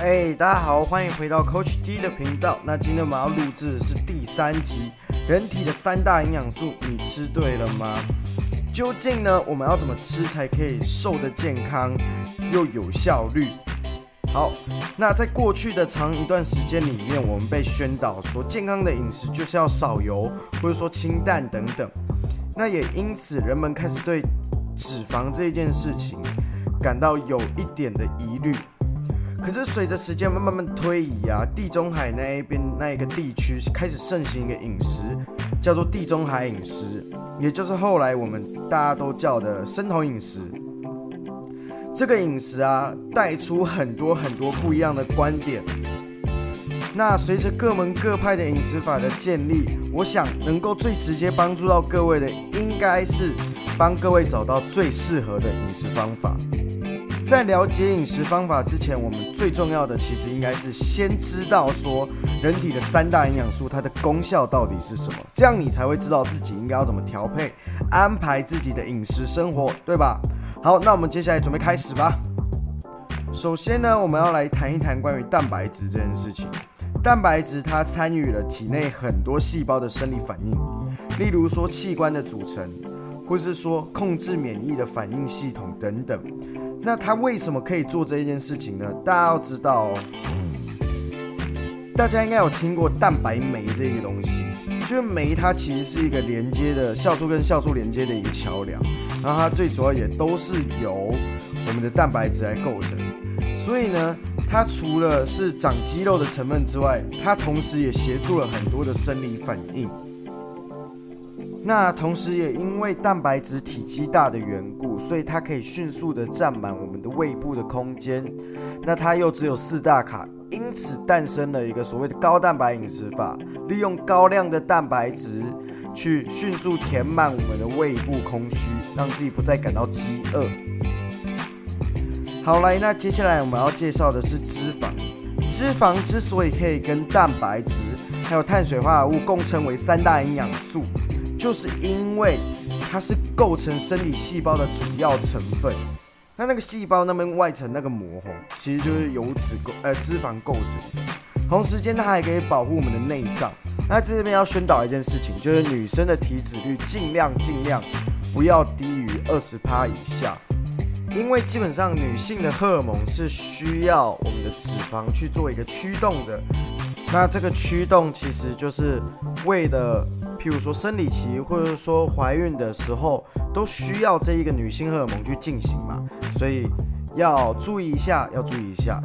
哎，大家好，欢迎回到 Coach D 的频道。那今天我们要录制的是第三集，人体的三大营养素，你吃对了吗？究竟呢，我们要怎么吃才可以瘦得健康又有效率？好，那在过去的长一段时间里面，我们被宣导说健康的饮食就是要少油，或者说清淡等等。那也因此，人们开始对脂肪这件事情感到有一点的疑虑。可是随着时间慢慢推移啊，地中海那一边那一个地区开始盛行一个饮食，叫做地中海饮食，也就是后来我们大家都叫的生酮饮食。这个饮食啊，带出很多很多不一样的观点。那随着各门各派的饮食法的建立，我想能够最直接帮助到各位的，应该是帮各位找到最适合的饮食方法。在了解饮食方法之前，我们最重要的其实应该是先知道说人体的三大营养素它的功效到底是什么，这样你才会知道自己应该要怎么调配、安排自己的饮食生活，对吧？好，那我们接下来准备开始吧。首先呢，我们要来谈一谈关于蛋白质这件事情。蛋白质它参与了体内很多细胞的生理反应，例如说器官的组成，或是说控制免疫的反应系统等等。那它为什么可以做这一件事情呢？大家要知道，大家应该有听过蛋白酶这个东西，就是酶它其实是一个连接的酵素跟酵素连接的一个桥梁，然后它最主要也都是由我们的蛋白质来构成，所以呢，它除了是长肌肉的成分之外，它同时也协助了很多的生理反应。那同时也因为蛋白质体积大的缘故，所以它可以迅速的占满我们的胃部的空间。那它又只有四大卡，因此诞生了一个所谓的高蛋白饮食法，利用高量的蛋白质去迅速填满我们的胃部空虚，让自己不再感到饥饿。好来，那接下来我们要介绍的是脂肪。脂肪之所以可以跟蛋白质还有碳水化合物共称为三大营养素。就是因为它是构成生理细胞的主要成分，那那个细胞那边外层那个膜吼，其实就是由脂构呃脂肪构成的。同时间它还可以保护我们的内脏。那在这边要宣导一件事情，就是女生的体脂率尽量尽量不要低于二十趴以下，因为基本上女性的荷尔蒙是需要我们的脂肪去做一个驱动的。那这个驱动其实就是为了。譬如说生理期，或者说怀孕的时候，都需要这一个女性荷尔蒙去进行嘛，所以要注意一下，要注意一下。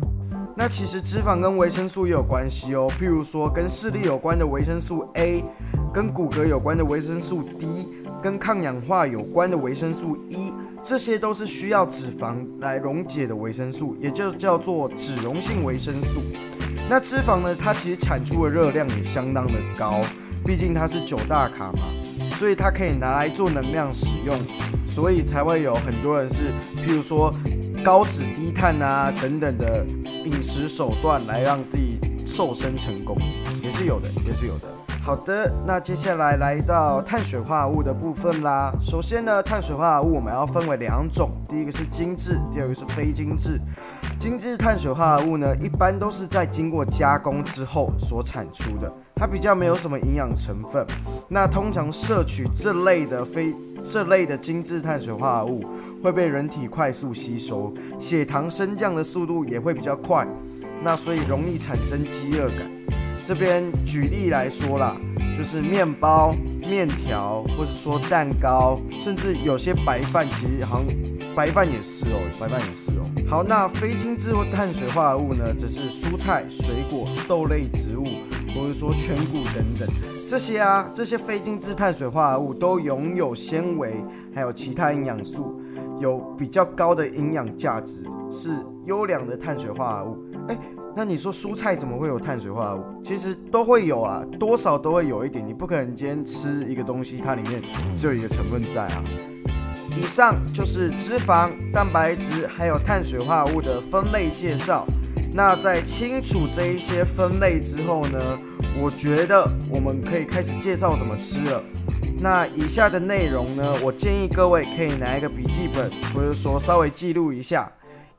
那其实脂肪跟维生素也有关系哦，譬如说跟视力有关的维生素 A，跟骨骼有关的维生素 D，跟抗氧化有关的维生素 E，这些都是需要脂肪来溶解的维生素，也就叫做脂溶性维生素。那脂肪呢，它其实产出的热量也相当的高。毕竟它是九大卡嘛，所以它可以拿来做能量使用，所以才会有很多人是，譬如说高脂低碳啊等等的饮食手段来让自己瘦身成功，也是有的，也是有的。好的，那接下来来到碳水化合物的部分啦。首先呢，碳水化合物我们要分为两种，第一个是精致，第二个是非精致。精致碳水化合物呢，一般都是在经过加工之后所产出的。它比较没有什么营养成分，那通常摄取这类的非 这类的精致碳水化合物会被人体快速吸收，血糖升降的速度也会比较快，那所以容易产生饥饿感。这边举例来说啦，就是面包、面条，或者说蛋糕，甚至有些白饭，其实好像白饭也是哦，白饭也是哦。好，那非精致碳水化合物呢，则是蔬菜、水果、豆类植物。或者说全谷等等这些啊，这些非精致碳水化合物都拥有纤维，还有其他营养素，有比较高的营养价值，是优良的碳水化合物。哎，那你说蔬菜怎么会有碳水化合物？其实都会有啊，多少都会有一点。你不可能今天吃一个东西，它里面只有一个成分在啊。以上就是脂肪、蛋白质还有碳水化合物的分类介绍。那在清楚这一些分类之后呢，我觉得我们可以开始介绍怎么吃了。那以下的内容呢，我建议各位可以拿一个笔记本，或者说稍微记录一下，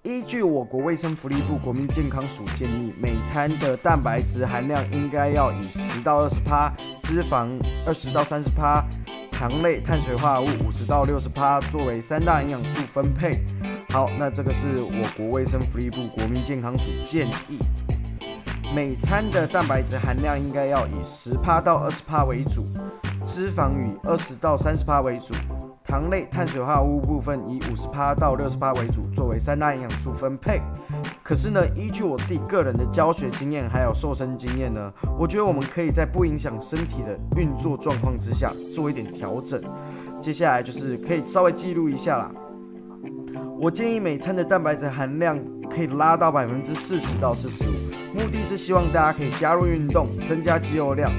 依据我国卫生福利部国民健康署建议，每餐的蛋白质含量应该要以十到二十帕，脂肪二十到三十帕，糖类、碳水化合物五十到六十帕作为三大营养素分配。好，那这个是我国卫生福利部国民健康署建议，每餐的蛋白质含量应该要以十帕到二十帕为主，脂肪以二十到三十帕为主。糖类、碳水化合物部分以五十帕到六十帕为主，作为三大营养素分配。可是呢，依据我自己个人的教学经验还有瘦身经验呢，我觉得我们可以在不影响身体的运作状况之下做一点调整。接下来就是可以稍微记录一下啦。我建议每餐的蛋白质含量可以拉到百分之四十到四十五，目的是希望大家可以加入运动，增加肌肉量，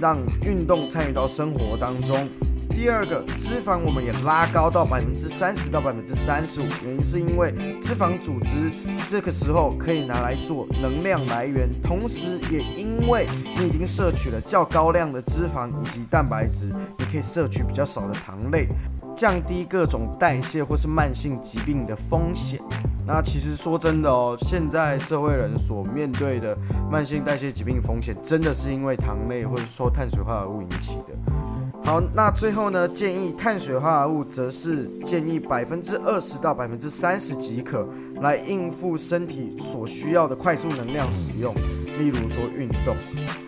让运动参与到生活当中。第二个脂肪，我们也拉高到百分之三十到百分之三十五，原因是因为脂肪组织这个时候可以拿来做能量来源，同时也因为你已经摄取了较高量的脂肪以及蛋白质，你可以摄取比较少的糖类，降低各种代谢或是慢性疾病的风险。那其实说真的哦，现在社会人所面对的慢性代谢疾病风险，真的是因为糖类或者说碳水化合物引起的。好，那最后呢？建议碳水化合物则是建议百分之二十到百分之三十即可，来应付身体所需要的快速能量使用，例如说运动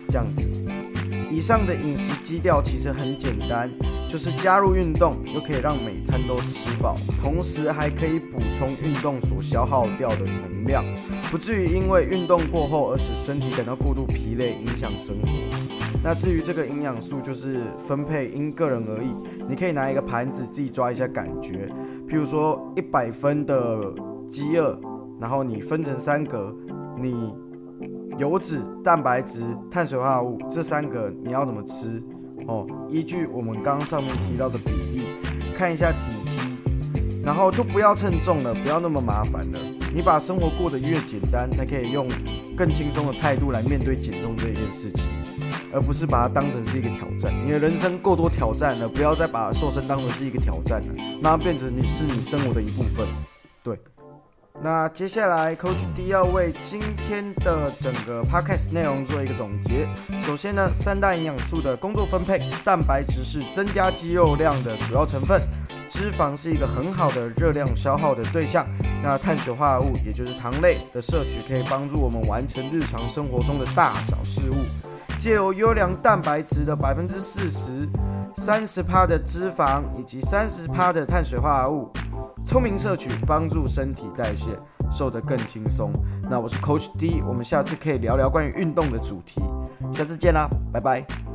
这样子。以上的饮食基调其实很简单，就是加入运动，又可以让每餐都吃饱，同时还可以补充运动所消耗掉的能量，不至于因为运动过后而使身体感到过度疲累，影响生活。那至于这个营养素，就是分配因个人而异。你可以拿一个盘子自己抓一下感觉，譬如说一百分的饥饿，然后你分成三格，你油脂、蛋白质、碳水化合物这三个你要怎么吃？哦，依据我们刚刚上面提到的比例，看一下体积，然后就不要称重了，不要那么麻烦了。你把生活过得越简单，才可以用更轻松的态度来面对减重这一件事情。而不是把它当成是一个挑战。你的人生够多挑战了，不要再把瘦身当成是一个挑战了，那变成你是你生活的一部分。对，那接下来 Coach D 要为今天的整个 Podcast 内容做一个总结。首先呢，三大营养素的工作分配，蛋白质是增加肌肉量的主要成分，脂肪是一个很好的热量消耗的对象，那碳水化合物也就是糖类的摄取可以帮助我们完成日常生活中的大小事务。借由优良蛋白质的百分之四十、三十帕的脂肪以及三十帕的碳水化合物，聪明摄取，帮助身体代谢，瘦得更轻松。那我是 Coach D，我们下次可以聊聊关于运动的主题，下次见啦，拜拜。